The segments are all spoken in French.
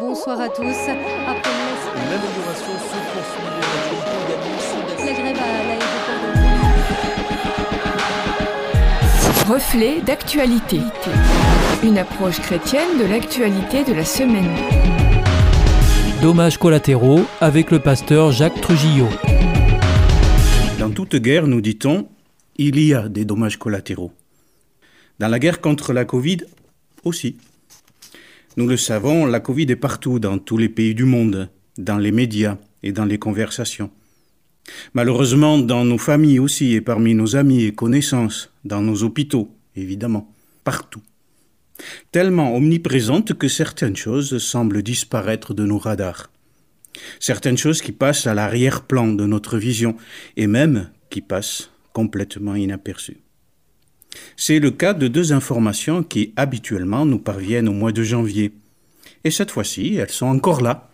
Bonsoir à tous. Après L'amélioration se poursuit. la grève à l'aéroport de Reflet d'actualité. Une approche chrétienne de l'actualité de la semaine. Dommages collatéraux avec le pasteur Jacques Trujillo. Dans toute guerre, nous dit-on, il y a des dommages collatéraux. Dans la guerre contre la Covid aussi. Nous le savons, la Covid est partout dans tous les pays du monde, dans les médias et dans les conversations. Malheureusement, dans nos familles aussi et parmi nos amis et connaissances, dans nos hôpitaux, évidemment, partout. Tellement omniprésente que certaines choses semblent disparaître de nos radars. Certaines choses qui passent à l'arrière-plan de notre vision et même qui passent complètement inaperçues. C'est le cas de deux informations qui habituellement nous parviennent au mois de janvier. Et cette fois-ci, elles sont encore là.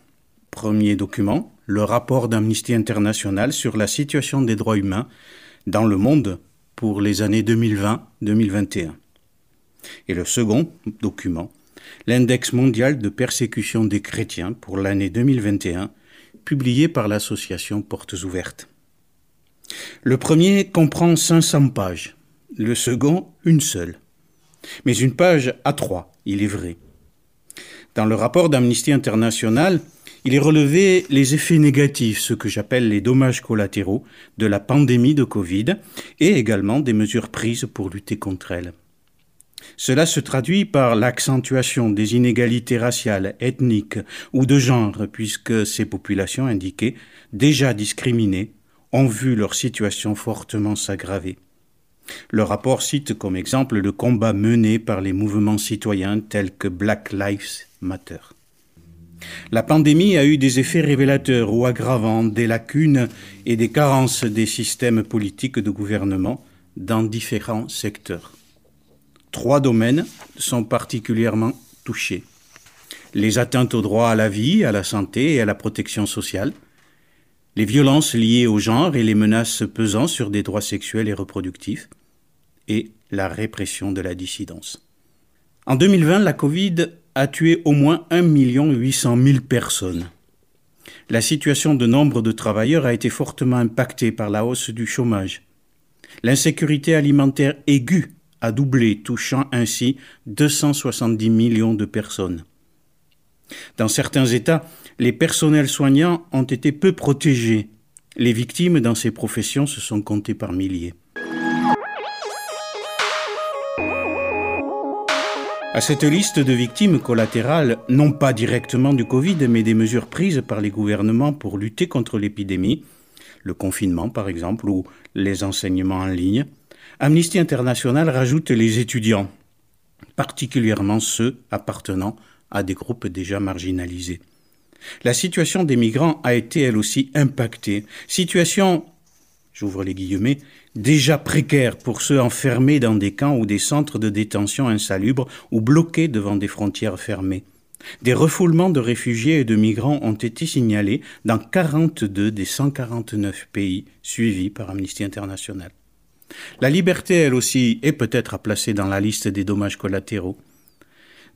Premier document, le rapport d'Amnesty International sur la situation des droits humains dans le monde pour les années 2020-2021. Et le second document, l'index mondial de persécution des chrétiens pour l'année 2021, publié par l'association Portes Ouvertes. Le premier comprend 500 pages, le second une seule. Mais une page à trois, il est vrai. Dans le rapport d'Amnesty International, il est relevé les effets négatifs, ce que j'appelle les dommages collatéraux, de la pandémie de Covid et également des mesures prises pour lutter contre elle. Cela se traduit par l'accentuation des inégalités raciales, ethniques ou de genre, puisque ces populations indiquées, déjà discriminées, ont vu leur situation fortement s'aggraver. Le rapport cite comme exemple le combat mené par les mouvements citoyens tels que Black Lives Matter. La pandémie a eu des effets révélateurs ou aggravants des lacunes et des carences des systèmes politiques de gouvernement dans différents secteurs. Trois domaines sont particulièrement touchés. Les atteintes au droit à la vie, à la santé et à la protection sociale, les violences liées au genre et les menaces pesant sur des droits sexuels et reproductifs, et la répression de la dissidence. En 2020, la Covid a tué au moins 1 800 000 personnes. La situation de nombre de travailleurs a été fortement impactée par la hausse du chômage. L'insécurité alimentaire aiguë a doublé, touchant ainsi 270 millions de personnes. Dans certains États, les personnels soignants ont été peu protégés. Les victimes dans ces professions se sont comptées par milliers. À cette liste de victimes collatérales, non pas directement du Covid, mais des mesures prises par les gouvernements pour lutter contre l'épidémie, le confinement par exemple, ou les enseignements en ligne, Amnesty International rajoute les étudiants, particulièrement ceux appartenant à des groupes déjà marginalisés. La situation des migrants a été elle aussi impactée, situation j'ouvre les guillemets, déjà précaire pour ceux enfermés dans des camps ou des centres de détention insalubres ou bloqués devant des frontières fermées. Des refoulements de réfugiés et de migrants ont été signalés dans 42 des 149 pays suivis par Amnesty International. La liberté, elle aussi, est peut-être à placer dans la liste des dommages collatéraux.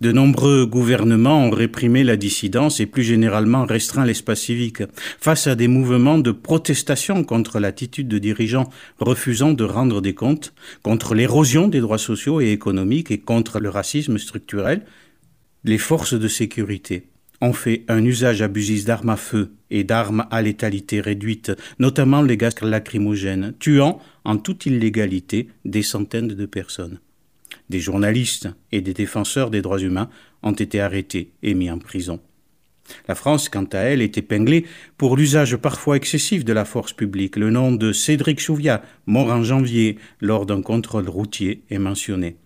De nombreux gouvernements ont réprimé la dissidence et plus généralement restreint l'espace civique. Face à des mouvements de protestation contre l'attitude de dirigeants refusant de rendre des comptes, contre l'érosion des droits sociaux et économiques et contre le racisme structurel, les forces de sécurité ont fait un usage abusif d'armes à feu et d'armes à létalité réduite, notamment les gaz lacrymogènes, tuant en toute illégalité des centaines de personnes. Des journalistes et des défenseurs des droits humains ont été arrêtés et mis en prison. La France, quant à elle, est épinglée pour l'usage parfois excessif de la force publique. Le nom de Cédric Chouviat, mort en janvier lors d'un contrôle routier, est mentionné.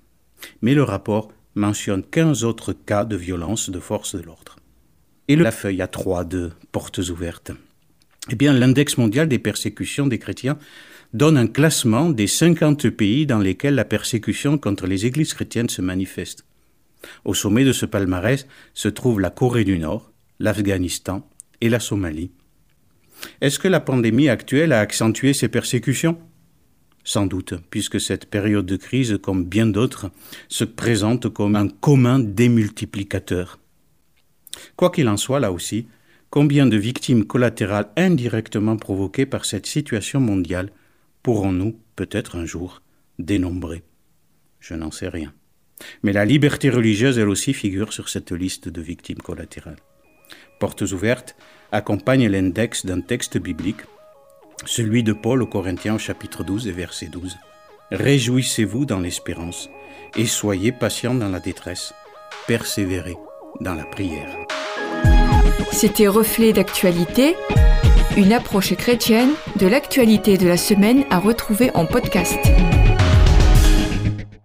Mais le rapport mentionne 15 autres cas de violence de force de l'ordre. Et la feuille à 3 de portes ouvertes. Eh bien, l'index mondial des persécutions des chrétiens donne un classement des 50 pays dans lesquels la persécution contre les églises chrétiennes se manifeste. Au sommet de ce palmarès se trouvent la Corée du Nord, l'Afghanistan et la Somalie. Est-ce que la pandémie actuelle a accentué ces persécutions? Sans doute, puisque cette période de crise, comme bien d'autres, se présente comme un commun démultiplicateur. Quoi qu'il en soit, là aussi, combien de victimes collatérales indirectement provoquées par cette situation mondiale pourrons-nous, peut-être un jour, dénombrer? Je n'en sais rien. Mais la liberté religieuse, elle aussi, figure sur cette liste de victimes collatérales. Portes ouvertes accompagne l'index d'un texte biblique, celui de Paul aux Corinthiens au chapitre 12 et verset 12. Réjouissez-vous dans l'espérance et soyez patients dans la détresse, persévérez dans la prière. C'était Reflet d'actualité, une approche chrétienne de l'actualité de la semaine à retrouver en podcast.